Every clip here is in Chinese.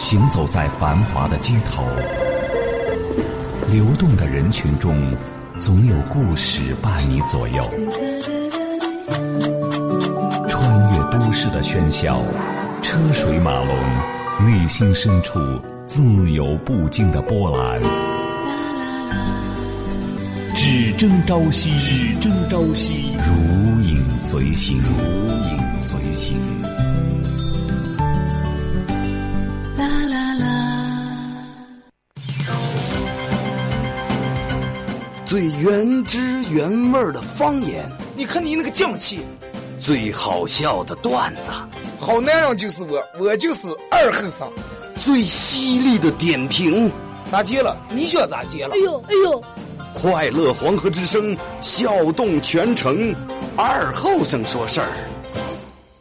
行走在繁华的街头，流动的人群中，总有故事伴你左右。穿越都市的喧嚣，车水马龙，内心深处自由不惊的波澜。只争朝夕，只争朝夕，如影随形，如影随形。最原汁原味的方言，你看你那个犟气，最好笑的段子，好男人就是我，我就是二后生，最犀利的点评，咋接了？你想咋接了？哎呦哎呦！快乐黄河之声，笑动全城，二后生说事儿，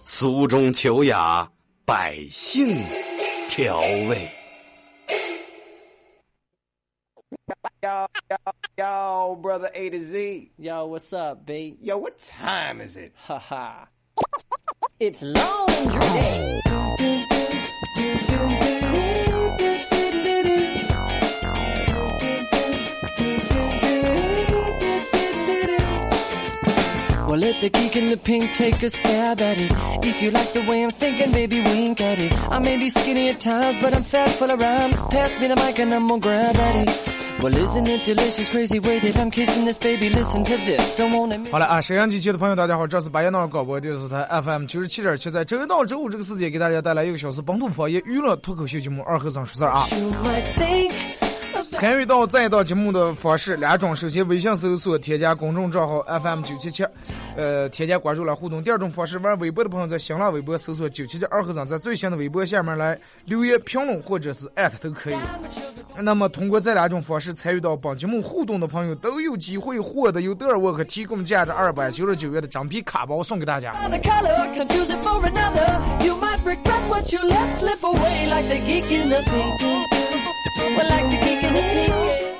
俗中求雅，百姓调味。Yo, yo, yo, brother A to Z. Yo, what's up, B? Yo, what time is it? Ha ha. it's laundry day. Let the geek in the pink take a stab at it. If you like the way I'm thinking, baby, wink at it. I may be skinny at times, but I'm fat full of rhymes. Pass me the mic and I'm gonna grab at it. Well, isn't it delicious, crazy way that I'm kissing this baby? Listen to this, don't miss. 好了啊，沈阳机器的朋友，大家好，这是白彦淖尔广播电视台 FM 九十七点七，在周一到周五这个时间给大家带来一个小时本土方言娱乐脱口秀节目《二和尚说事儿》啊。参与到这一档节目的方式两种，首先微信搜索添加公众账号 FM 九七七，呃，添加关注来互动。第二种方式，玩微博的朋友在新浪微博搜索九七七二和尚，在最新的微博下面来留言评论或者是艾特都可以。那么通过这两种方式参与到本节目互动的朋友，都有机会获得由德尔沃克提供价值二百九十九元的真皮卡包送给大家。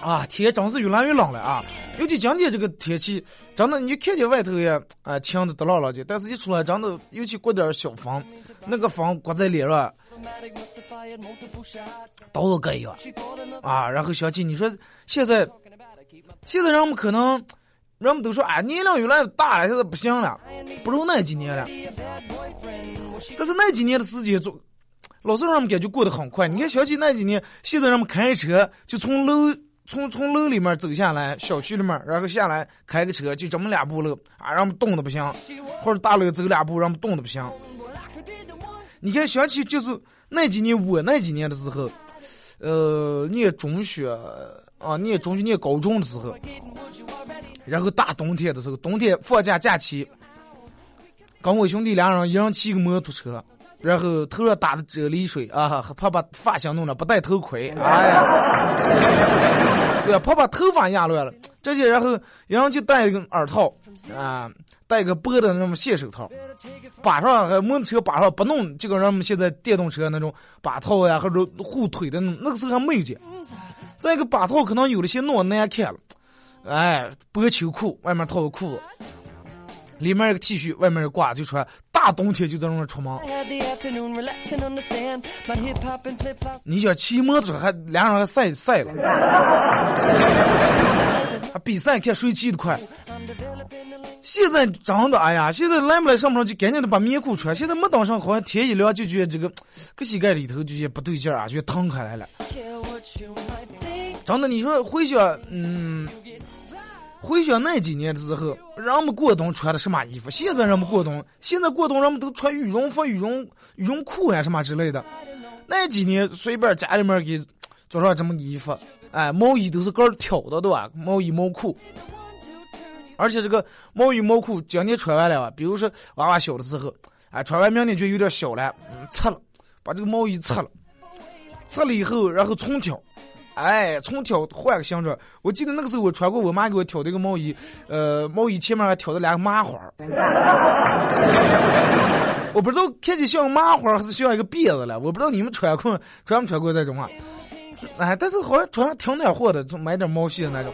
啊，天真是越来越冷了啊！尤其今天这个天气，真的你看见外头也啊晴的得了了的，但是一出来真的，尤其刮点小风，那个风刮在脸上，刀子割一样啊！然后想起你说现在，现在人们可能人们都说啊年龄越来越大了，现在不行了，不如那几年了。但是那几年的时间做，老是让人们感觉过得很快。你看想起那几年，现在人们开车就从楼。从从楼里面走下来，小区里面，然后下来开个车，就这么两步路啊，让我们冻得不行；或者大楼走两步，让我们冻得不行。你看，想起就是那几年我那几年的时候，呃，念中学啊，念中学念高中的时候，然后大冬天的时候，冬天放假假期，跟我兄弟两人一人骑个摩托车。然后头上打的啫喱水啊，还怕把发型弄了，不戴头盔，哎呀，对啊，怕把头发压乱了。这些，然后然后就戴一个耳套啊，戴个薄的那种线手套，把上还摩托车把上不弄，就跟人们现在电动车那种把套呀或者护腿的那那个时候还没有见。再一个把套可能有的些弄难看了，哎，薄秋裤外面套个裤子。里面一个 T 恤，外面一个褂，就穿。大冬天就在那儿出门。你想骑摩托车还俩人还晒晒了，还比赛看谁骑的快。现在真的，哎呀，现在来不来上不上就赶紧的把棉裤穿。现在没当上，好像天一凉就觉得这个搁膝盖里头就觉得不对劲儿啊，就疼开来了。真的，你说回想，嗯。回想那几年的时候，人们过冬穿的什么衣服？现在人们过冬，现在过冬人们都穿羽绒服、羽绒羽绒裤呀什么之类的。那几年随便家里面给做上这么衣服，哎，毛衣都是个挑的，对吧？毛衣毛裤，而且这个毛衣毛裤今年穿完了，比如说娃娃小的时候，哎，穿完明年就有点小了，嗯，拆了，把这个毛衣拆了，拆了以后，然后重挑。哎，从挑换个形状。我记得那个时候我穿过我妈给我挑的一个毛衣，呃，毛衣前面还挑的两个麻花。我不知道看起像麻花还是像一个辫子了。我不知道你们穿过穿没穿过这种啊？哎，但是好像穿上挺暖和的，就买点毛线的那种。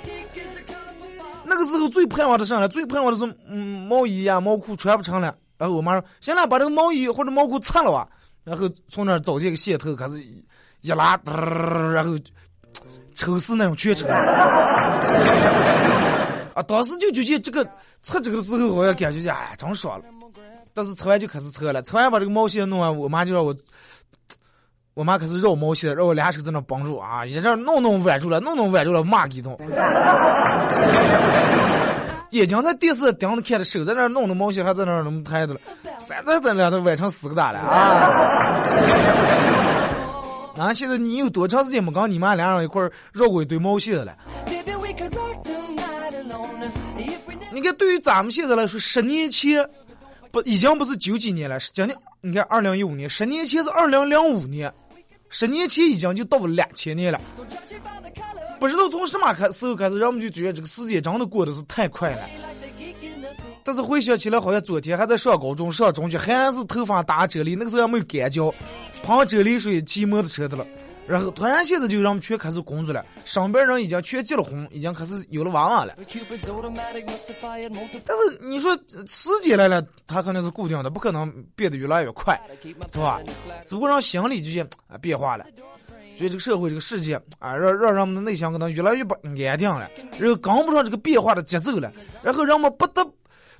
那个时候最盼望的啥呢，最盼望的是嗯毛衣呀、毛裤穿不成了。然后我妈说：“行了，把这个毛衣或者毛裤拆了吧。”然后从那儿找这个线头开始。一拉，然后抽丝那种全抽。啊，当时就觉得这个测这个时候，好像感觉哎呀，真爽了。但是测完就开始测了，测完把这个毛线弄完，我妈就让我，我妈开始绕毛线，让我两手在那帮助啊，一阵弄弄稳住了，弄弄稳住了，骂一通。眼睛在电视盯着看的，手在那弄弄毛线，还在那弄抬着了，反正在那都崴成四个大了啊！啊，现在你有多长时间没跟你妈俩人一块绕过一堆毛线了？你看，对于咱们现在来说，十年前不已经不是九几年了，是将近你看二零一五年，十年前是二零零五年，十年前已经就到了两千年了。不知道从什么开时候开始，人们就觉得这个时间真的过得是太快了。但是回想起来，好像昨天还在上高中、上中学，还是头发打啫喱，那个时候还没有干胶，喷啫喱水骑摩托车的了。然后突然现在就让们全开始工作了，上边人已经全结了婚，已经开始有了娃娃了。但是你说时间来了，它肯定是固定的，不可能变得越来越快，是吧？只不过让心理就啊变化了，所以这个社会这个世界啊，让让人们的内心可能越来越不安定了，然后跟不上这个变化的节奏了，然后人们不得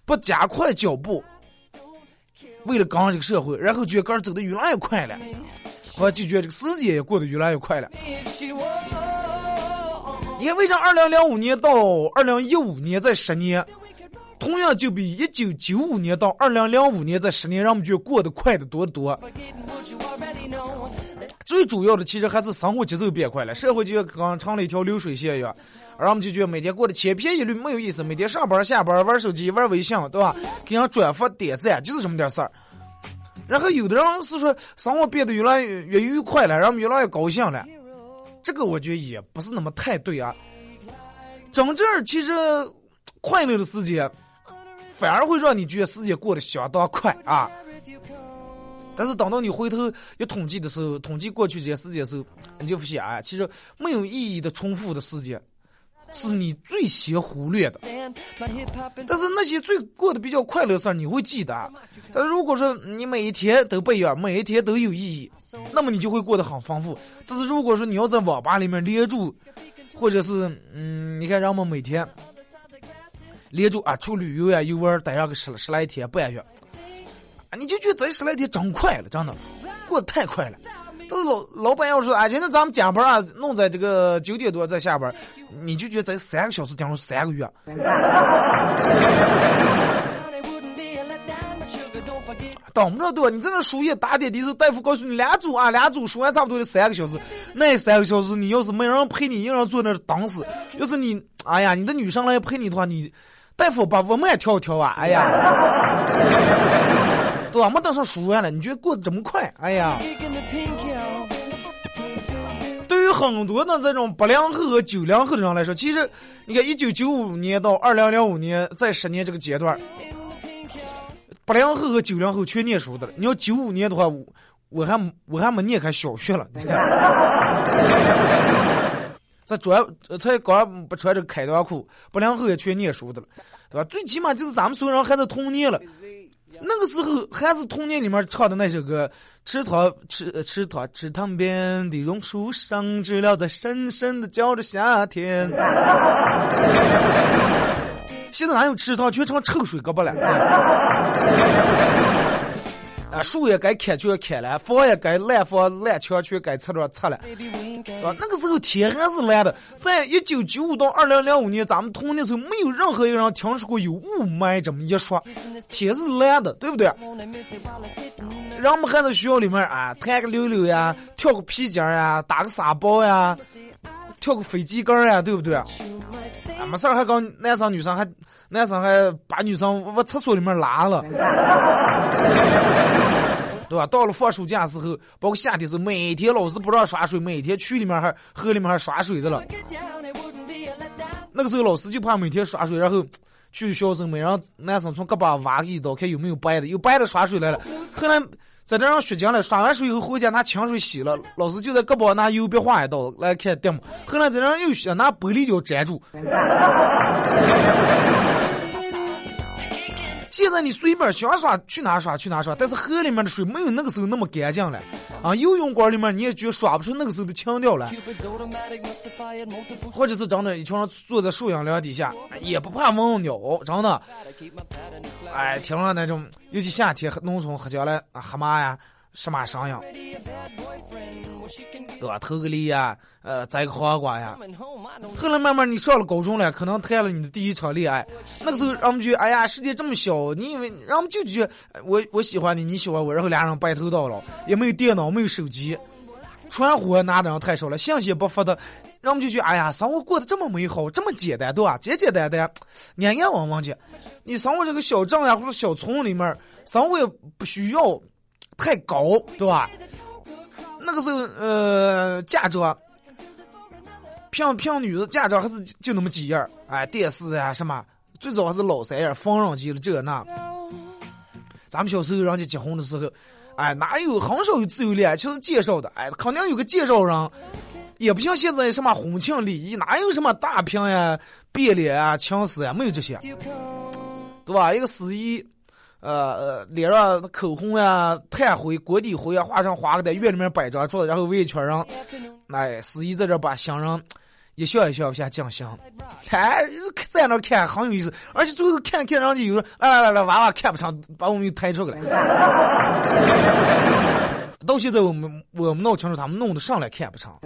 不加快脚步，为了跟上这个社会，然后觉得个儿走得越来越快了。我就觉得这个时间也过得越来越快了。你看，为啥二零零五年到二零一五年这十年，同样就比一九九五年到二零零五年这十年，让我们觉得过得快的多得多。最主要的其实还是生活节奏变快了，社会就跟成了一条流水线一样，然后我们就觉得每天过得千篇一律，没有意思。每天上班下班玩手机玩微信，对吧？给人转发点赞，就是这么点事儿。然后有的人是说生活变得越来越越愉快了，然后越来越高兴了，这个我觉得也不是那么太对啊。真正其实快乐的时间，反而会让你觉得时间过得相当快啊。但是等到你回头一统计的时候，统计过去这些时间的时候，你就发现啊，其实没有意义的重复的时间。是你最先忽略的，但是那些最过得比较快乐的事儿你会记得。但是如果说你每一天都不一样，每一天都有意义，那么你就会过得很丰富。但是如果说你要在网吧里面连住，或者是嗯，你看人们每天连住啊，出旅游呀、游玩，待上个十十来天不安全，啊，你就觉得这十来天真快了，真的过得太快了。这老老板要说啊，现在咱们加班啊，弄在这个九点多再下班，你就觉得这三个小时等于三个月。当不着对吧？你在那输液打点滴时候，大夫告诉你两组啊，两组输完差不多就三个小时。那三个小时你要是没人陪你，一个人坐那等死。要是你，哎呀，你的女生来陪你的话，你大夫把我们也跳一跳啊，哎呀。多没等上输完了，你觉得过得这么快？哎呀！对于很多的这种八零后和九零后的人来说，其实你看一九九五年到二零零五年在十年这个阶段，八零后和九零后全念书的了。你要九五年的话，我还我还没念开小学了。你看，这专才刚不穿这个开裆裤，八零后也全念书的了，对吧？最起码就是咱们所有人还在童年了。那个时候还是童年里面唱的那首歌，池塘池池塘池塘边的榕树上，知了在深深的叫着夏天。现在哪有池塘，全成臭水胳膊了。啊，树也该砍就要砍了，房也该烂房烂墙全该拆了拆了。啊，那个时候天还是蓝的。在一九九五到二零零五年，咱们童年时候没有任何一个人听说过有雾霾这么一说，天是蓝的，对不对？人们还在学校里面啊，弹个溜溜呀，跳个皮筋呀，打个沙包呀，跳个飞机杆呀，对不对？啊，没事还搞男生女生还。男生还把女生往厕所里面拉了，对吧？到了放暑假时候，包括夏天时候，每天老师不让耍水，每天去里面还河里面还耍水的了。那个时候老师就怕每天耍水，然后 去学校时候没让男生从胳膊挖一刀，看有没有白的，有白的耍水来了。后来在这让血浆了，刷完水以后回家拿清水洗了，老师就在胳膊拿油笔画一道来看点后来在这又学拿玻璃胶粘住。现在你随便想耍去哪耍去哪耍，但是河里面的水没有那个时候那么干净了，啊，游泳馆里面你也觉耍不出那个时候的腔调来，或者是真的，一群人坐在树荫凉底下，也不怕蚊鸟，真的，哎，听了那种，尤其夏天农村喝起来啊，蛤蟆呀，什么声音，对吧？投个梨呀，呃，摘个黄瓜呀。后来慢慢你上了高中了，可能谈了你的第一场恋爱，那个时候让我们觉得，哎呀，世界这么小，你以为让我们就觉得我我喜欢你，你喜欢我，然后俩人白头到老，也没有电脑，没有手机，传呼拿的人太少了，信息不发的，让我们就觉得，哎呀，生活过得这么美好，这么简单，对吧？简简单单，安安稳稳的。你生活这个小镇呀，或者小村里面，生活也不需要太高，对吧？那个时候，呃，嫁妆，骗骗女的嫁妆还是就那么几样哎，电视呀什么，最早还是老三样缝纫机了这那。咱们小时候人家结婚的时候，哎，哪有很少有自由恋爱，就是介绍的，哎，肯定有个介绍人，也不像现在什么婚庆礼仪，哪有什么大屏呀、变脸啊、情丝呀，没有这些，对吧？一个司仪。呃呃，脸上口红呀、炭灰、锅底灰啊，画上花个在院里面摆张桌子，然后围一圈人，哎，司仪在这把新人一笑一笑下降香，哎，在那看很有意思，而且最后看看上去有人来来来来，娃娃看不成，把我们又抬出来 到现在我们我们闹清楚，他们弄得上来看不成，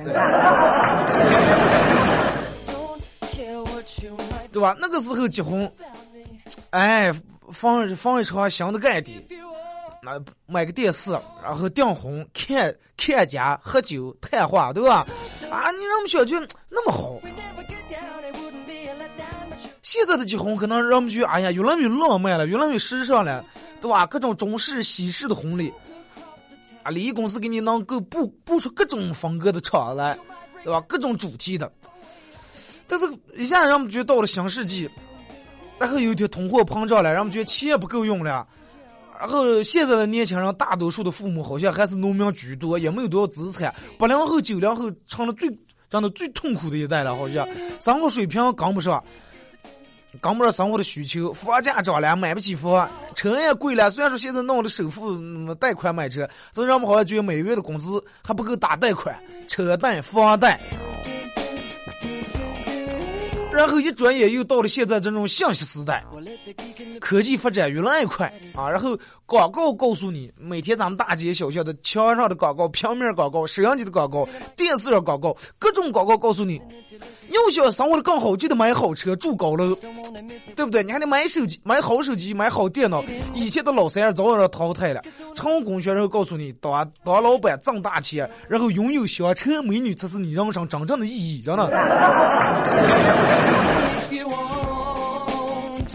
对吧？那个时候结婚，哎。放放一场新的盖地，那买个电视，然后订婚、看看家、喝酒、谈话，对吧？啊，你让我们小区那么好。现在的结婚可能让我们觉得，哎呀，越来越浪漫了，越来越时尚了，对吧？各种中式、西式的婚礼，啊，礼仪公司给你能够布布出各种风格的场来，对吧？各种主题的。但是一下让我们觉得到了新世纪。然后有一天通货膨胀了，然后觉得钱不够用了。然后现在的年轻人，大多数的父母好像还是农民居多，也没有多少资产。八零后、九零后成了最真的最痛苦的一代了，好像生活水平跟不上，跟不上生活的需求。房价涨了，买不起房，车也贵了。虽然说现在弄的首付贷款买车，但是我们好像觉得每月的工资还不够打贷款、车贷、房贷。然后一转眼又到了现在这种信息时代，科技发展越来越快啊！然后广告告诉你，每天咱们大街小巷的墙上的广告、平面广告、摄像机的广告、电视上广告，各种广告告诉你，要想生活的更好，就得买好车、住高楼，对不对？你还得买手机、买好手机、买好电脑。以前的老三儿早晚要淘汰了，成功学然后告诉你，当当老板挣大钱，然后拥有香车美女才是你人生真正的意义，真的。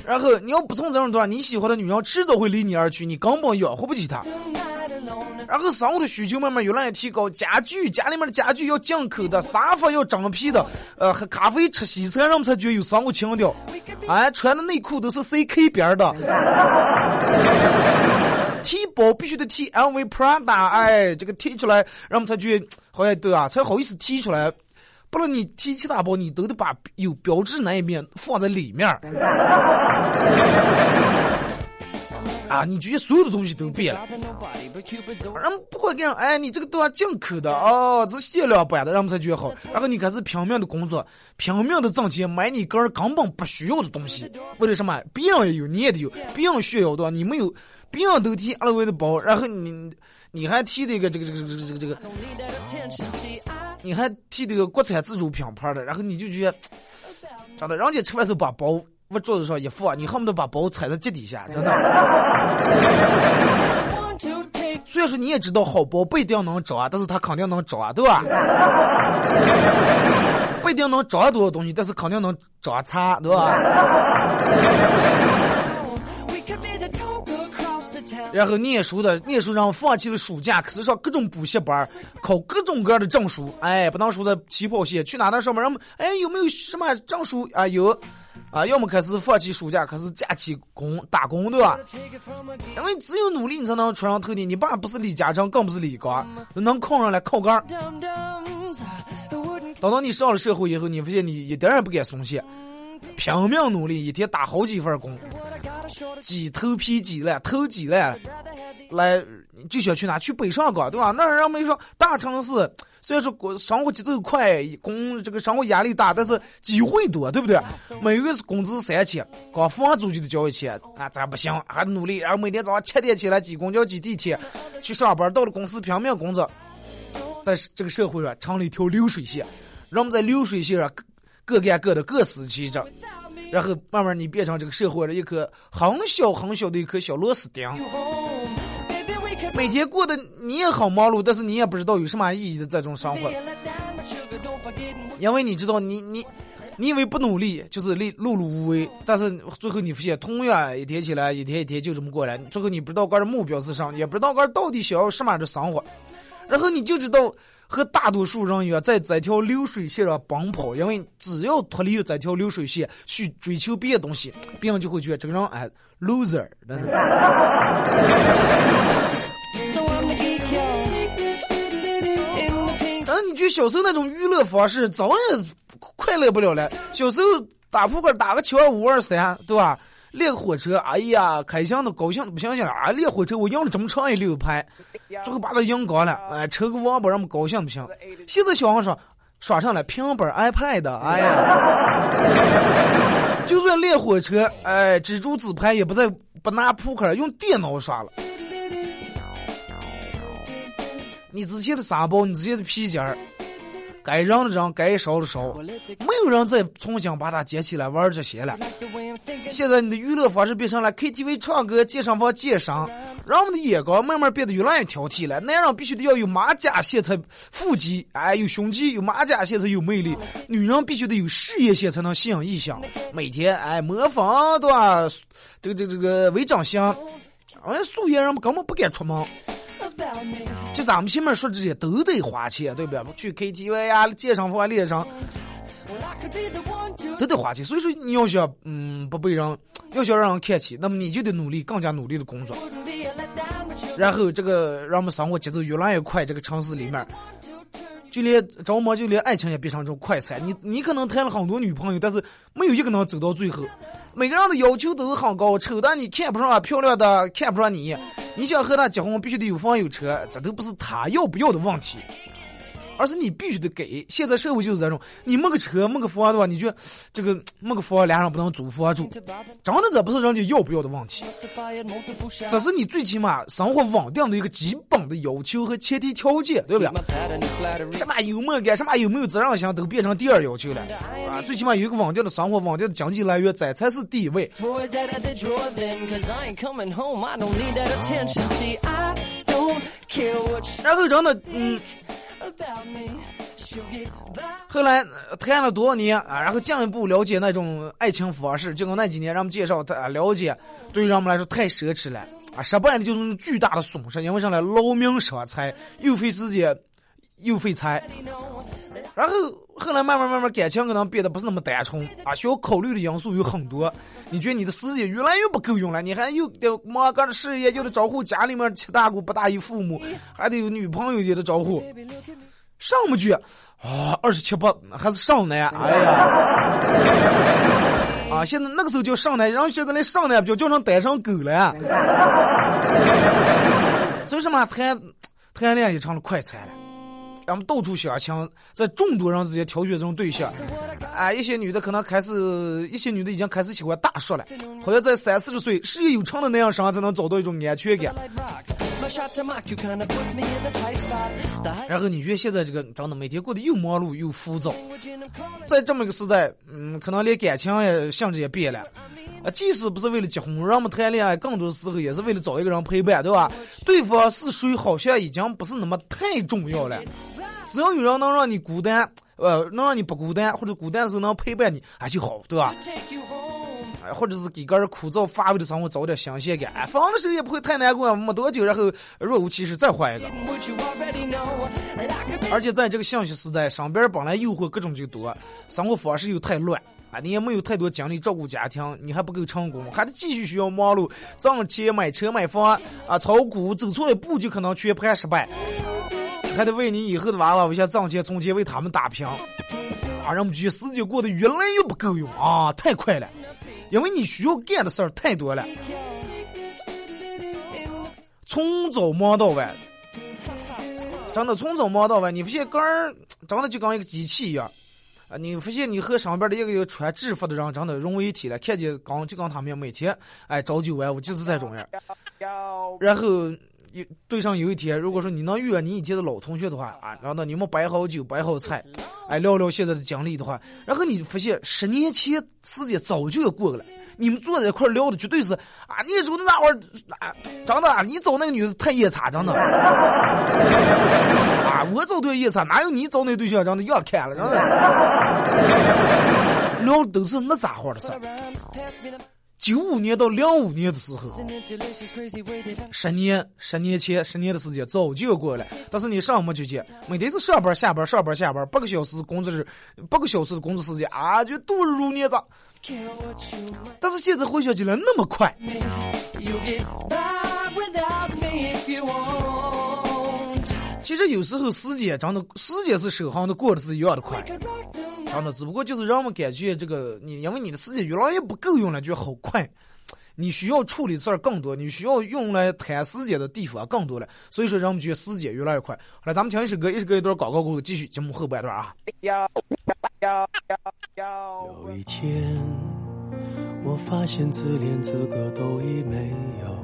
然后你要不从这种的话，你喜欢的女人迟早会离你而去，你根本养活不起她。然后生活的需求慢慢越来越提高，家具家里面的家具要进口的，沙发要真皮的，呃，喝咖啡吃西餐，让我们才觉得有生活情调。哎，穿的内裤都是 CK 边的，提包必须得提 LV Prada，哎，这个提出来，让我们才觉得好像对啊，才好意思提出来。不论你提其他包，你都得把有标志那一面放在里面 啊，你觉得所有的东西都变了。人不会跟人哎，你这个都要进口的哦，是限量版的，人们才觉得好。然后你开始拼命的工作，拼命的挣钱，买你个人根本不需要的东西。为了什么？别人也有，你也得有。别人需要的，你没有。别人都提 LV 的包，然后你你还提这个这个这个这个这个这个。你还提这个国产自主品牌的，然后你就觉得，真的，人家吃饭时候把包往桌子上一放，你恨不得把包踩在脚底下，真的。虽然说你也知道好包不一定能找啊，但是他肯定能找啊，对吧？不一定能找多少东西，但是肯定能找啊差，对吧？然后念书的念书人放弃了暑假，开始上各种补习班，考各种各样的证书。哎，不能说的起跑线，去哪那上班？哎有没有什么证书啊？有啊，要么开始放弃暑假，开始假期工打工，对吧？因为只有努力，你才能出人头地。你爸不是李嘉诚，更不是李刚，能靠上来靠杆。等到你上了社会以后，你发现你一点也不敢松懈。拼命努力，一天打好几份工，挤头皮挤烂，头挤烂，来就想去哪？去北上广，对吧？那人们说大城市虽然说过生活节奏快，工这个生活压力大，但是机会多，对不对？每月工资三千，光房租就得交一千啊，咱不行，还努力。然后每天早上七点起来挤公交、挤地铁去上班，到了公司拼命工作，在这个社会上成了一条流水线，让我们在流水线上各干各的，各司其职。然后慢慢你变成这个社会的一颗很小很小的一颗小螺丝钉。每天过得你也很忙碌，但是你也不知道有什么意义的这种生活，因为你知道你你你以为不努力就是碌碌碌无为，但是最后你发现，同样一天起来一天一天就这么过来，最后你不知道个人目标是啥，也不知道个到底想要什么样的生活，然后你就知道。和大多数人一样，在这条流水线上奔跑，因为只要脱离了这条流水线去追求别的东西，别人就会觉得这个人哎 loser。嗯，你觉得小时候那种娱乐方式，早也快乐不了了。小时候打扑克打个七二五二三，对吧？练火车，哎呀，开箱的高兴的不行行了啊！练火车，我赢了这么长一溜排，最后把他赢高了，哎，抽个王八让我们高兴不行。现在小孩说耍上了平板、iPad，哎呀，就算练火车，哎，蜘蛛纸牌也不再不拿扑克，用电脑耍了。你之前的沙包，你之前的皮筋儿。该扔的扔，该烧的烧，没有人再重新把它捡起来玩这些了。现在你的娱乐方式变成了 KTV 唱歌、健身房健身，让我们的眼光慢慢变得越来越挑剔了。男人必须得要有马甲线才腹肌，哎，有胸肌，有马甲线才有魅力；女人必须得有事业线才能吸引异性。每天哎模仿对吧？这个这个这个微整形，哎，素颜人们根本不敢出门。就咱们前面说这些都得花钱，对不对？去 KTV 呀、健身房练上，都得花钱。所以说，你要想嗯不被人，要想让人看起，那么你就得努力，更加努力的工作。然后这个让我们生活节奏越来越快，这个城市里面，就连着魔，就连爱情也变成这种快餐。你你可能谈了很多女朋友，但是没有一个能走到最后。每个人的要求都很高，丑的你看不上，漂亮的看不上你。你想和他结婚，必须得有房有车，这都不是他要不要的问题。而是你必须得给，现在社会就是这种，你没个车没个房的话，你就这个没个房，俩人不能租房住，真的这不是人家要不要的问题，这是你最起码生活稳定的一个基本的要求和前提条件，对不对？什么幽默感，什么有没有责任心，都变成第二要求了啊！最起码有一个稳定的生活，稳定的经济来源，这才是第一位。然后真的，嗯。后来谈了多少年啊？然后进一步了解那种爱情方式，就跟那几年让我们介绍他了解，对于让我们来说太奢侈了啊！失败了就是巨大的损失，因为上来劳民伤财，又费时间又费财。然后后来慢慢慢慢感情可能变得不是那么单纯啊，需要考虑的因素有很多。你觉得你的时间越来越不够用了，你还又得忙个的事业，又得招呼家里面七大姑八大姨父母，还得有女朋友也得招呼。上不去啊，二十七八还是上男，哎呀，啊，现在那个时候叫上男，然后现在连上男不叫，叫成单身狗了。所以说嘛谈谈恋爱也成了快餐了。咱们到处相亲，在众多人之间挑选这种对象，啊，一些女的可能开始，一些女的已经开始喜欢大叔了，好像在三四十岁事业有成的那样上才能找到一种安全感。然后你觉得现在这个真的每天过得又忙碌又浮躁，在这么一个时代，嗯，可能连感情也性质也变了，啊，即使不是为了结婚，让我们谈恋爱，更多时候也是为了找一个人陪伴，对吧？对方是谁好像已经不是那么太重要了。只要有人能让你孤单，呃，能让你不孤单，或者孤单的时候能陪伴你，还就好，对吧？哎，或者是给个人枯燥乏味的生活找点新鲜感，哎，放的时候也不会太难过，没多久，然后若无其事再换一个。而且在这个信息时代，身边本来诱惑各种就多，生活方式又太乱，啊，你也没有太多精力照顾家庭，你还不够成功，还得继续需要忙碌挣钱买车买房，啊，炒股走错一步就可能全盘失败。还得为你以后的娃娃为下挣钱存钱，为他们打拼。啊，让我们觉时间过得越来越不够用啊，太快了，因为你需要干的事儿太多了，从早忙到晚，真的从早忙到晚，你发现跟儿真的就跟一个机器一样。啊，你发现你和上边的一个有穿制服的人真的融为一体了，看见刚就跟他们每天哎朝九晚五就是这种样。然后有对上有一天，如果说你能遇到你以前的老同学的话啊，然后呢你们摆好酒摆好菜，哎聊聊现在的经历的话，然后你发现十年前时间早就要过去了。你们坐在一块聊的绝对是啊，你说那会儿啊，真的，你找那个女的太夜叉，真的。啊，我找对夜叉，哪有你找那对象长得样看了，真的。聊都是那咋回的事九五年到零五年的时候，十年十年前十年的时间早就要过了，但是你上没去见，每天是上班下班上班下班，八个小时工作日，八个小时的工作时间啊，就度日如年子。但是现在回想起来那么快，其实有时候时间真的，时间是守恒的，过得是一样的快，真的，只不过就是让我们感觉这个你，因为你的时间越来越不够用了，就好快，你需要处理事儿更多，你需要用来谈时间的地方更多了，所以说让我们觉得时间越来越快。好了，咱们听一首歌，一首歌一段广告过后，继续节目后半段啊。有一天，我发现自怜资格都已没有，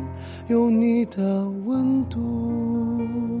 有你的温度。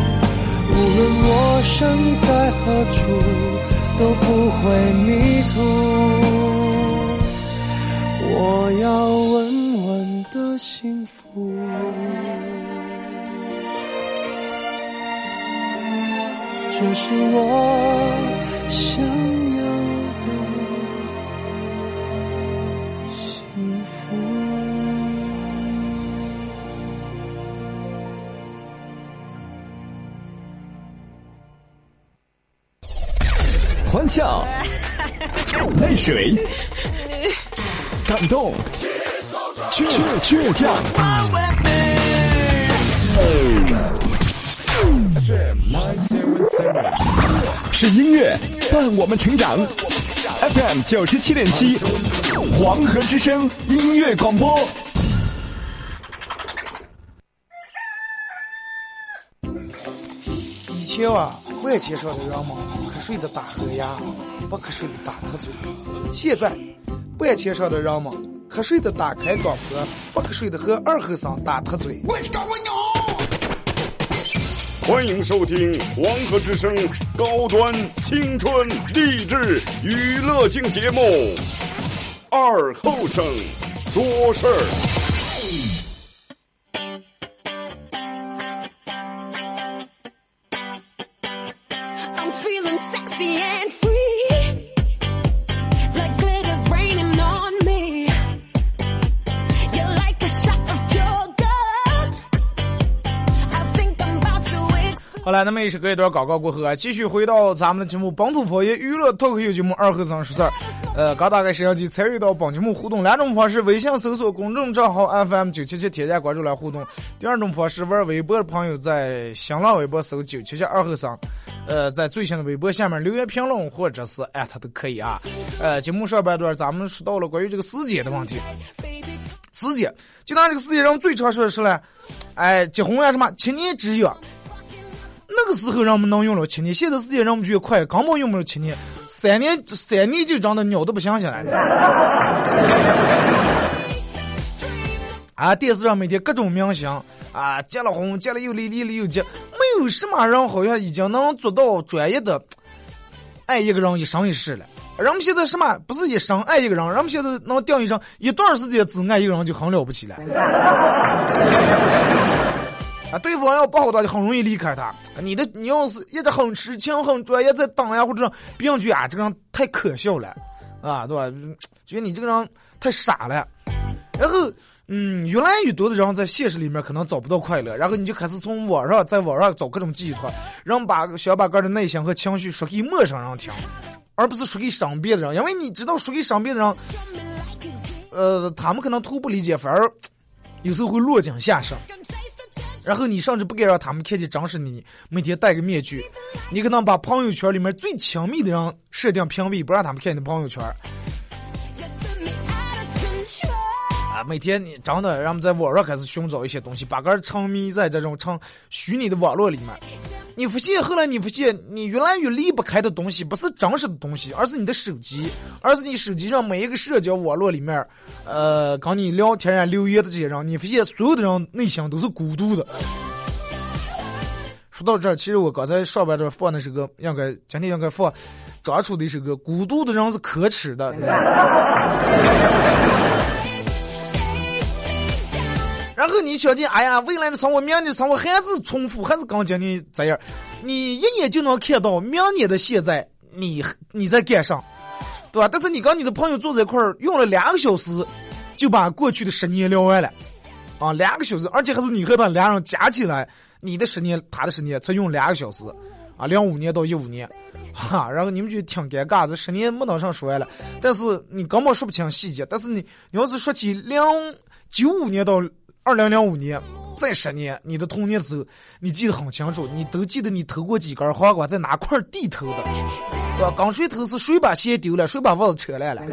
无论我身在何处，都不会迷途。我要稳稳的幸福，这是我笑、泪水、感动、倔倔强。是音乐伴我们成长。FM 九十七点七，黄河之声音乐广播。以前啊，万千上的人们瞌睡的打呵呀，不瞌睡的打瞌嘴。现在，半千上的人们瞌睡的打开广播，不瞌睡的和二和尚打瞌嘴。欢迎收听黄河之声高端青春励志娱乐性节目《二后生说事儿》。那么也是隔一段广告过后啊，继续回到咱们的节目《本土方言娱乐脱口秀节目二和尚说事儿》。呃，刚打开摄像机参与到本节目互动两种方式：微信搜索公众账号 FM 九七七，添加关注来互动；第二种方式，玩微博的朋友在新浪微博搜九七七二和尚，呃，在最新的微博下面留言评论或者是艾特都可以啊。呃，节目上半段咱们说到了关于这个时间的问题。时间，就拿这个时间，人们最常说的是嘞，哎，结婚呀什么七年之约。那个时候人们能用了七年，现在时间人们觉得快，根本用不了七年，三年三年就长得鸟都不想下来了。啊，电视上每天各种明星啊，结了婚，结了又离，离了又结，没有什么人好像已经能做到专业的爱一个人一生一世了。人们现在什么不是一生爱一个人，人们现在能定义上一段时间只爱一个人就很了不起了。啊，对方要不好，他就很容易离开他。你的你要是一直很痴情、很专业，在当呀或者别人觉得啊，这个人太可笑了，啊，对吧？觉得你这个人太傻了。然后，嗯，越来越多的人在现实里面可能找不到快乐，然后你就开始从网上在网上找各种寄托，让把想把个的内心和情绪说给陌生人听，而不是说给身边的人，因为你知道说给身边的人，呃，他们可能图不理解，反而有时候会落井下石。然后你甚至不该让他们看见真实的你，每天戴个面具，你可能把朋友圈里面最亲密的人设定屏蔽，不让他们看你的朋友圈。每天你真的让我们在网上开始寻找一些东西，把个沉迷在这种成虚拟的网络里面。你发现后来你发现，你越来越离不开的东西，不是真实的东西，而是你的手机，而是你手机上每一个社交网络里面，呃，跟你聊天啊、留言的这些人，你发现所有的人内心都是孤独的。说到这儿，其实我刚才上边这放的是个，应该今天应该放抓出的是个孤独的人是可耻的。后你想见，哎呀，未来的生活、明年的生活还是重复，还是跟今天这样。你一眼就能看到明年的现在，你你在干啥，对吧？但是你跟你的朋友坐在一块儿，用了两个小时，就把过去的十年聊完了，啊，两个小时，而且还是你和他俩人加起来，你的十年，他的十年，才用两个小时，啊，零五年到一五年，哈，然后你们就挺尴尬，这十年没当上说完了，但是你根本说不清细节，但是你你要是说起零九五年到。二零零五年，再十年，你的童年时候，你记得很清楚，你都记得你偷过几根黄瓜，在哪块地偷的，对吧？刚谁偷是谁把鞋丢了，谁把袜子扯烂了。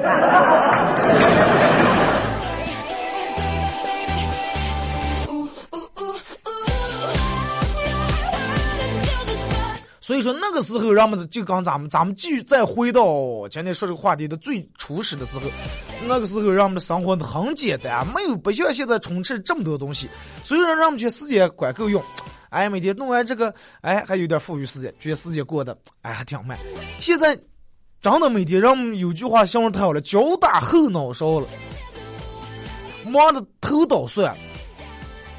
所以说那个时候，人们就刚咱们，咱们继续再回到今天说这个话题的最初始的时候，那个时候，人们的生活很简单，没有不像现在充斥这么多东西，所以说让我们觉得时间管够用，哎，每天弄完这个，哎，还有点富裕时间，觉得时间过得哎还挺慢。现在真的每天让我们有句话形容太好了，脚打后脑勺了，忙的头倒算，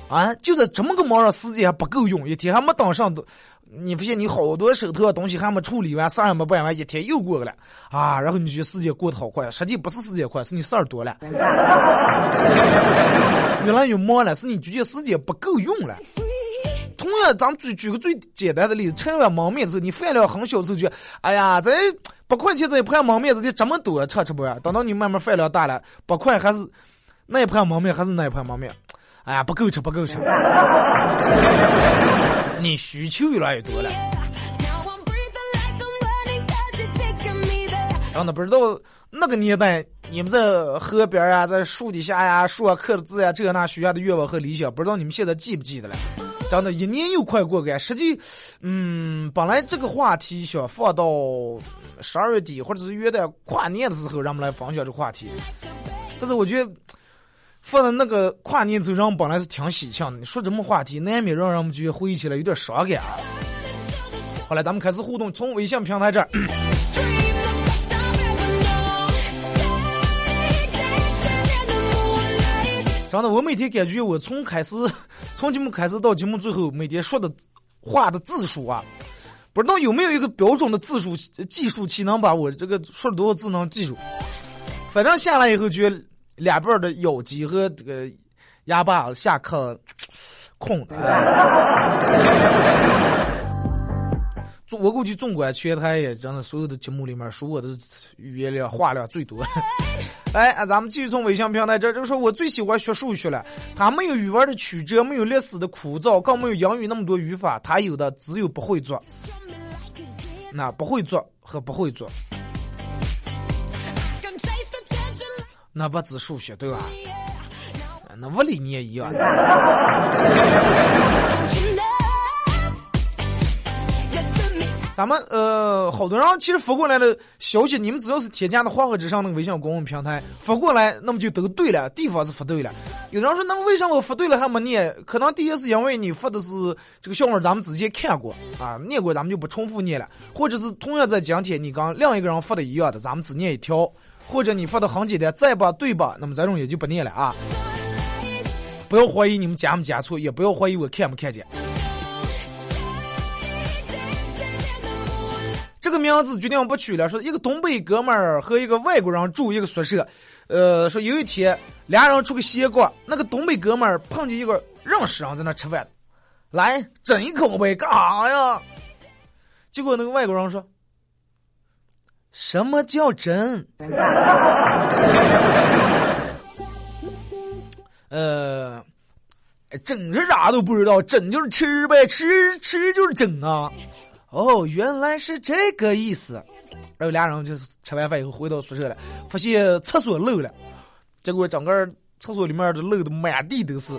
啊，就在这么个忙上，时间还不够用，一天还没当上都。你发现你好多手头东西还没处理完，事儿还没办完，一天又过去了啊！然后你觉得时间过得好快，实际不是时间快，是你事儿多了，越来越忙了，是你觉得时间不够用了。同样，咱举举个最简单的例子，吃完焖面之后，你饭量很小时候，觉得哎呀，这八块钱这一盘焖面子就这么多，吃吃不完。等到你慢慢饭量大了，八块还是那一盘焖面，还是那一盘焖面，哎呀，不够吃，不够吃。你需求越来越多了。Now I'm breathing like I'm running 'cause you're taking me there. 真的不知道那个年代，你们在河边啊，在树底下呀，树上刻的字呀，这那许下的愿望和理想，不知道你们现在记不记得了？真的，一年又快过个。实际，嗯，本来这个话题想放到十二月底或者是元旦跨年的时候，让我们来分享这个话题，但是我觉得。放在那个跨年走上，本来是挺喜庆的。你说这么话题，难免让人们觉得回忆起来有点伤感。好了，咱们开始互动，从微信平台这儿。真的，我每天感觉我从开始，从节目开始到节目最后，每天说的话的字数啊，不知道有没有一个标准的字数计数器能把我这个说了多少字能记住。反正下来以后，觉得两边的咬肌和这个牙巴下课空的。中我估计纵观全台也真的所有的节目里面，说我的语言量话量最多。哎，啊咱们继续从微信平台这儿，这个说我最喜欢学数学了，它没有语文的曲折，没有历史的枯燥，更没有英语那么多语法，它有的只有不会做。那不会做和不会做，那不止数学对吧？那物理你也一样。咱们呃，好多人其实发过来的消息，你们只要是添加的黄河之上那个微信公众平台发过来，那么就都对了，地方是发对了。有人说，那为什么我发对了还没念？可能第一是因为你发的是这个笑话，咱们之前看过啊，念过，咱们就不重复念了。或者是同样在今天你刚另一个人发的一样的，咱们只念一条。或者你发的很简单，在吧对吧？那么这种也就不念了啊。不要怀疑你们加没加错，也不要怀疑我看没看见。这个名字决定不取了，说一个东北哥们儿和一个外国人住一个宿舍，呃，说有一天俩人出去闲逛，那个东北哥们儿碰见一个认识人在那吃饭，来整一口呗，干啥呀？结果那个外国人说：“什么叫真？” 呃，整是啥都不知道，整就是吃呗，吃吃就是整啊。哦，原来是这个意思。然后俩人就是吃完饭以后回到宿舍了，发现厕所漏了，结果整个厕所里面都漏的满地都是。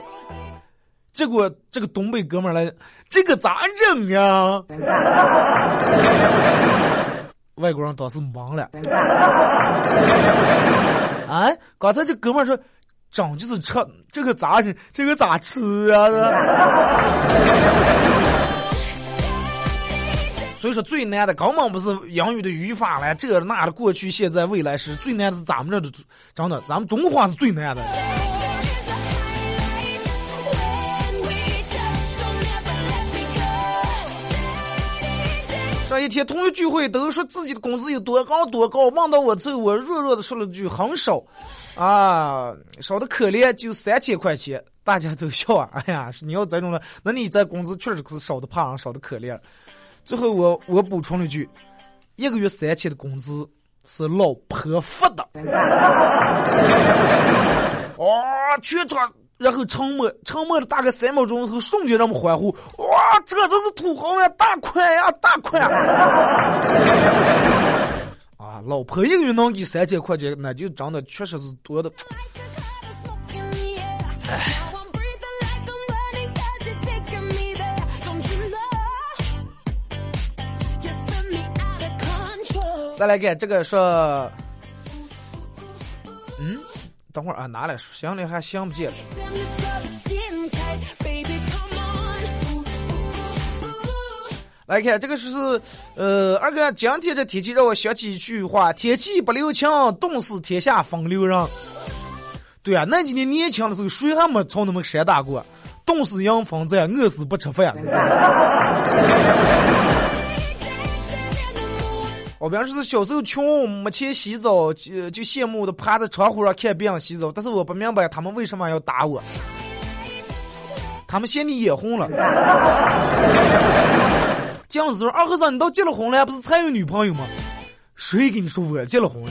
结果这个东北哥们儿来，这个咋整呀？外国人当时懵了。啊，刚才这哥们说，长就是吃，这个咋整？这个咋吃啊？所以说最难的根本不是英语的语法了，这那的过去、现在、未来时，最难的是咱们这的，真的，咱们中华是最难的。上一天同学聚会，都说自己的工资有多高多高，问到我之后，我弱弱的说了句很少，啊，少的可怜，就三千块钱，大家都笑啊，哎呀，你要这种的，那你这工资确实是少的怕人，少的可怜。最后我我补充了一句，一个月三千的工资是老婆发的。啊、全场然后沉默，沉默了大概三秒钟后，瞬间让我们欢呼：哇，这真是土豪呀，大款呀，大款！啊，老婆一个月能给三千块钱，那就真的确实是多的。再来个这个说。等会儿啊，拿来想的还想不见了。来看这个是，呃，二哥，今天这天气让我想起一句话：天气不留情，冻死天下风流人。对啊，那几年年轻的时候，谁还没从那么山打过？冻死迎风站，饿死不吃饭。我比方说是小时候穷，没钱洗澡，就就羡慕的趴在窗户上看别人洗澡，但是我不明白他们为什么要打我。他们嫌你眼红了。这样子说，二和尚，你都结了婚了，不是才有女朋友吗？谁跟你说我结了婚了？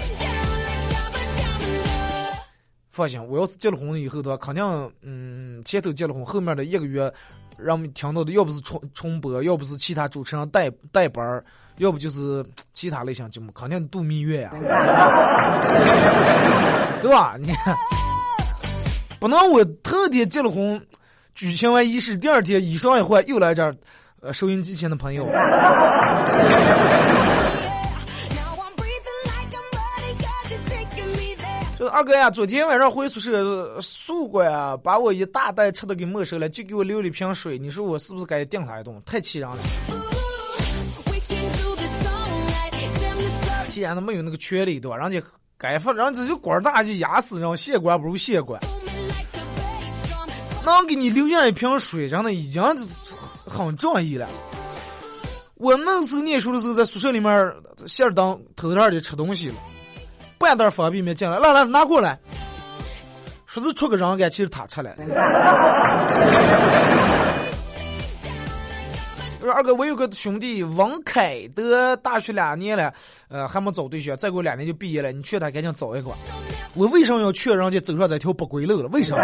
放心，我要是结了婚以后的话，肯定，嗯，前头结了婚，后面的一个月，让我们听到的要不是重重播，要不是其他主持人带带班儿，要不就是其他类型节目，肯定度蜜月呀，对吧？你看，不能我特地结了婚，举行完仪式，第二天衣裳一换，又来这儿，呃，收音机前的朋友。二哥呀，昨天晚上回宿舍，宿管啊把我一大袋吃的给没收了，就给我留了一瓶水。你说我是不是该顶他一顿？太气人了！既然他没有那个权利，对吧？人家该罚，人家这官儿大就压死人，县官不如县官。能给你留下一瓶水，真的已经很仗义了。我那时候念书的时候，在宿舍里面线儿当偷偷的吃东西了，半袋方便面进来，来来拿过来，说是出个人干，其实他吃了。我说二哥，我有个兄弟王凯德，大学两年了，呃，还没找对象，再过两年就毕业了，你劝他赶紧找一个。我为什么要劝人家走上这条不归路了？为什么？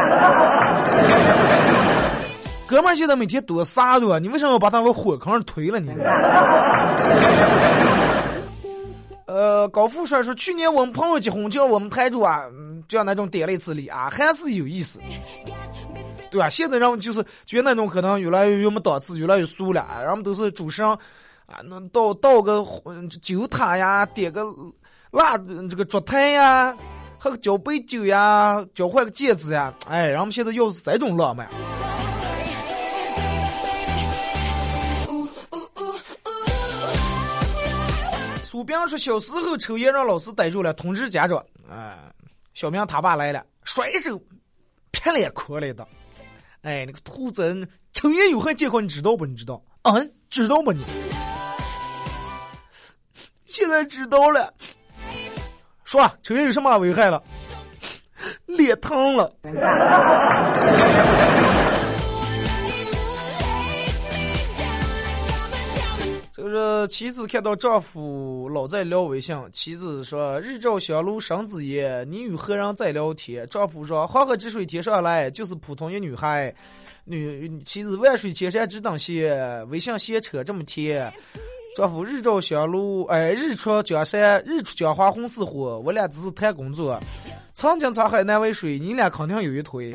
哥们儿现在每天多啥多，你为什么要把他往火坑上推了你？呃，高富帅说，去年我们朋友结婚，叫我们台主啊，嗯这样那种点了一次礼啊，还是有意思，对吧？现在人们就是觉得那种可能越来越没档次，越来越俗了，人们都是主持人啊，那倒倒个酒塔呀，点个蜡这个烛台呀，喝个交杯酒呀，交换个戒指呀，哎，然后我们现在又是这种浪漫。苏兵说，小时候抽烟让老师逮住了，通知家长。哎，小明他爸来了，甩手劈脸哭了一刀。哎，那个兔子抽烟有害健康，你知道不？你知道？嗯，知道不你？现在知道了。说抽烟有什么危害了？脸烫了。这妻子看到丈夫老在聊微信，妻子说：“日照香炉生紫烟，你与何人在聊天？”丈夫说：“黄河之水天上来，就是普通一女孩。”女妻子万水千山只等闲，微信闲扯这么甜。丈夫日照香炉，哎，日出江山，日出江花红似火。我俩只是谈工作，曾经沧海难为水，你俩肯定有一腿。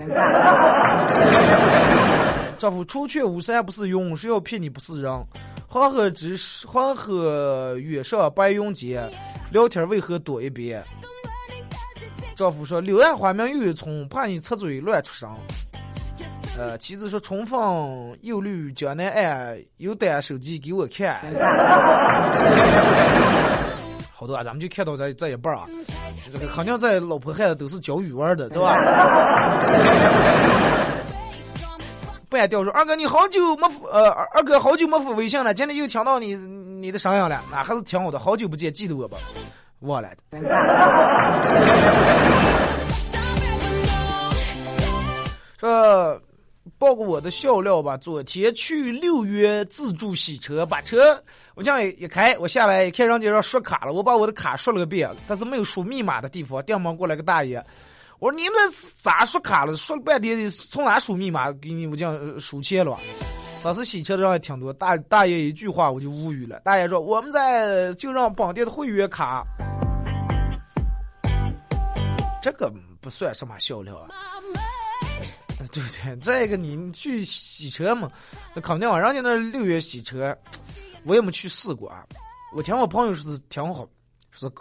丈夫除却巫山不是云，谁要骗你不是人？黄河之黄河远上白云间，聊天为何多一边？丈夫说：“柳暗花明又一村，怕你插嘴乱出声。”呃，妻子说：“重逢又绿江南岸，有带手机给我看。”好多啊，咱们就看到这这一半啊，这个肯定在老婆孩子都是教语文的，对吧？半吊说：“二哥，你好久没发呃，二哥好久没发微信了，今天又听到你你的声音了，那还是挺好的。好久不见，记得我吧？忘了。说报个我的笑料吧。昨天去六约自助洗车，把车我这样一开，我下来一看，人家让刷卡了，我把我的卡刷了个遍，但是没有输密码的地方，电门过来个大爷。我说你们这咋刷卡了？说了半天，从哪输密码给你我这样输钱了？当时洗车的人还挺多，大大爷一句话我就无语了。大爷说我们在就让绑定的会员卡，这个不算什么笑料啊。对 对，再一个你去洗车嘛，那肯定啊，人家那六月洗车，我也没去试过啊。我听我朋友说是挺好，说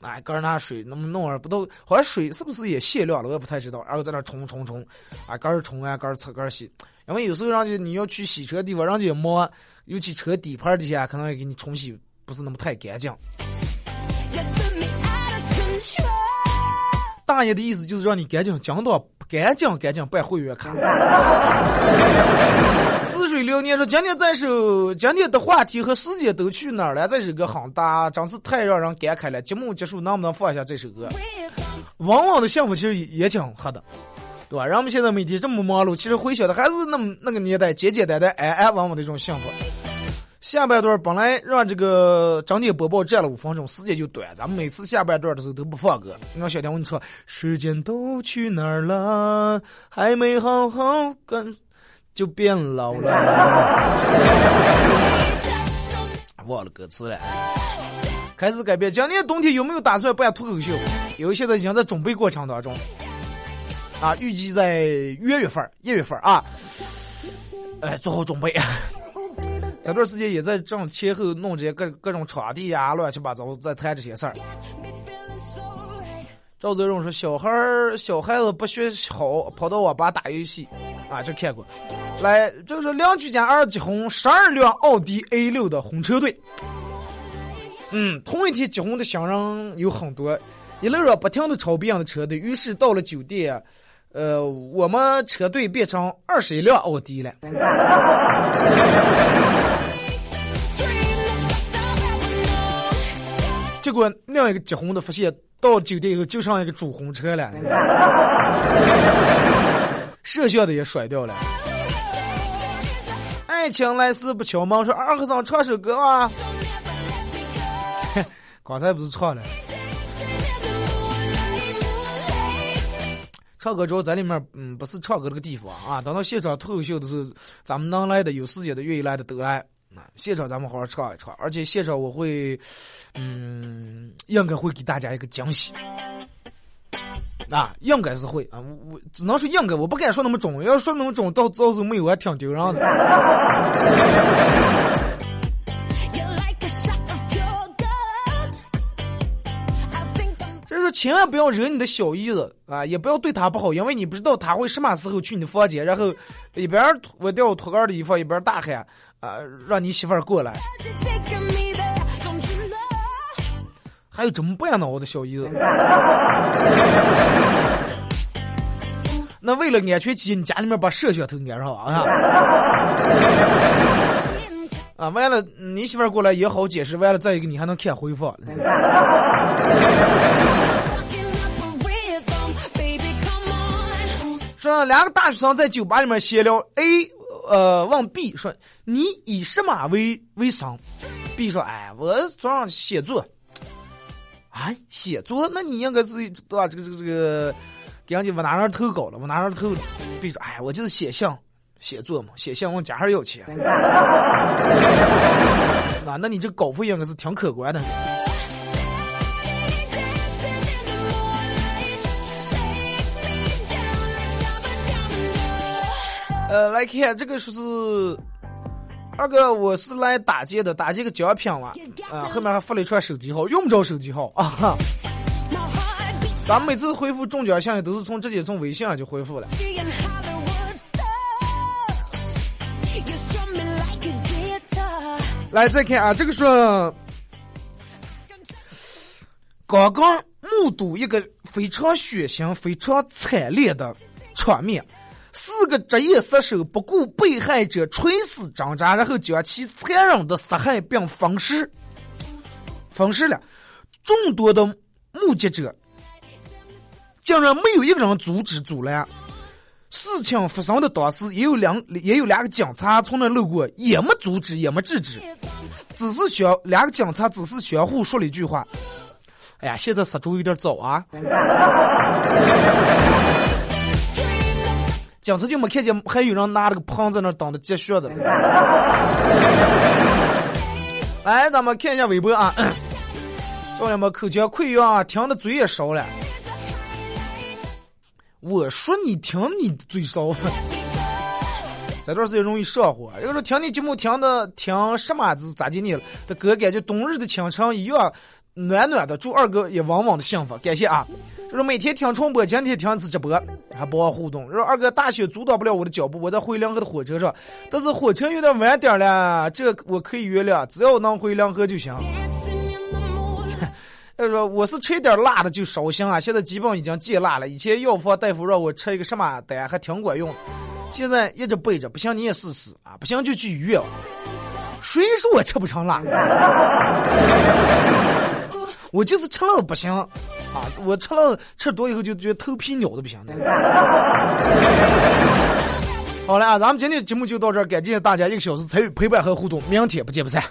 哎，搁那拿水那么弄啊不都好像水是不是也泄掉了？我也不太知道。然后在那冲冲冲，啊，搁儿冲啊，搁儿擦，搁儿洗。因为有时候人家你要去洗车的地方，人家也忙，尤其车底盘底下可能也给你冲洗不是那么太干净。大爷的意思就是让你干净，讲到不干净，赶紧办会员卡。似水流年说：“今天这首，今天的话题和时间都去哪儿了？这首歌很大，真是太让人感慨了。节目结束，能不能放下这首歌？往往的幸福其实也挺黑的，对吧？人们现在每天这么忙碌，其实回想的还是那么那个年代，简简单单、安安稳稳的一种幸福。下半段本来让这个整点播报占了五分钟，时间就短。咱们每次下半段的时候都不放歌。让小天我跟你说，时间都去哪儿了？还没好好跟，就变老了。忘了歌词了。开始改变。今年冬天有没有打算办脱口秀？因为现在已经在准备过程当中。啊，预计在一月份、一月份啊，哎，做好准备。这段时间也在正前后弄这些各各种场地呀，乱七八糟在谈这些事儿。赵泽荣说：“小孩儿小孩子不学好，跑到网吧打游戏，啊，这看过。来，就是说邻居家儿结婚，十二辆奥迪 A 六的红车队。嗯，同一天结婚的新人有很多，一路上不停的超别人的车队，于是到了酒店，呃，我们车队变成二十一辆奥迪了。结果另一个结婚的发现，到酒店以后就剩一个主婚车了，摄像的也甩掉了。爱情来势不敲门，说二和尚唱首歌啊。刚才不是唱了？唱歌主要在里面，嗯，不是唱歌那个地方啊。等到现场脱口秀的时候，咱们能来的、有时间的、愿意来的都来。啊，现场咱们好好唱一唱，而且现场我会，嗯，应该会给大家一个惊喜。啊，应该是会啊，我我只能说应该，我不敢说那么准，要说那么准，到到时候没有还挺丢人的。千万不要惹你的小姨子啊，也不要对她不好，因为你不知道她会什么时候去你的房间，然后一边脱掉脱杆的衣服，一边大喊啊，让你媳妇儿过来。还有这么不要脑的小姨子。那为了安全起见，你家里面把摄像头安上啊。啊，完了，你媳妇儿过来也好解释。完了，再一个，你还能看回放。说两个大学生在酒吧里面闲聊，A，呃，问 B 说：“你以什么为为生？”B 说：“哎，我早上写作。”啊，写作？那你应该是对吧？这个这个这个，给人家往哪哪投稿了？往哪哪投？B 说：“哎，我就是写信。”写作嘛，写信问家还要钱，啊，那你这稿费应该是挺可观的。呃，来看这个说是二哥，我是来打劫的，打劫个奖品嘛，啊，后面还发了一串手机号，用不着手机号啊。咱们每次回复中奖信息都是从直接从微信上就回复了。来，再看啊，这个是刚刚目睹一个非常血腥、非常惨烈的场面：四个职业杀手不顾被害者垂死挣扎，然后将其残忍的杀害并分尸。分尸了，众多的目击者竟然没有一个人阻止阻拦。事情发生的当时，也有两也有两个警察从那路过，也没阻止，也没制止，只是相两个警察只是相互说了一句话：“哎呀，现在杀猪有点早啊。”警察就没看见还有人拿了个盆在那等着接血的。来，咱们看一下微博啊，朋友们口腔溃疡啊，听的嘴也烧了。我说你听你嘴烧，这段时间容易上火。要说听你节目听的听什么子咋地你了？这歌感觉冬日的清晨一样暖暖的，祝二哥也旺旺的幸福。感谢啊！就是每天听重播，今天听一次直播，还帮我互动。说二哥大雪阻挡不了我的脚步，我在回凉河的火车上，但是火车有点晚点了，这我可以原谅，只要能回凉河就行。他说：“我是吃点辣的就烧心啊，现在基本已经戒辣了。以前药房大夫让我吃一个什么丹，还挺管用。现在一直背着，不行你也试试啊，不行就去医院。谁说我吃不成辣？我就是吃了不行啊，我吃了吃多以后就觉得头皮扭的不行。好了啊，咱们今天节目就到这儿，感谢大家一个小时参与陪伴和互动，明天不见不散。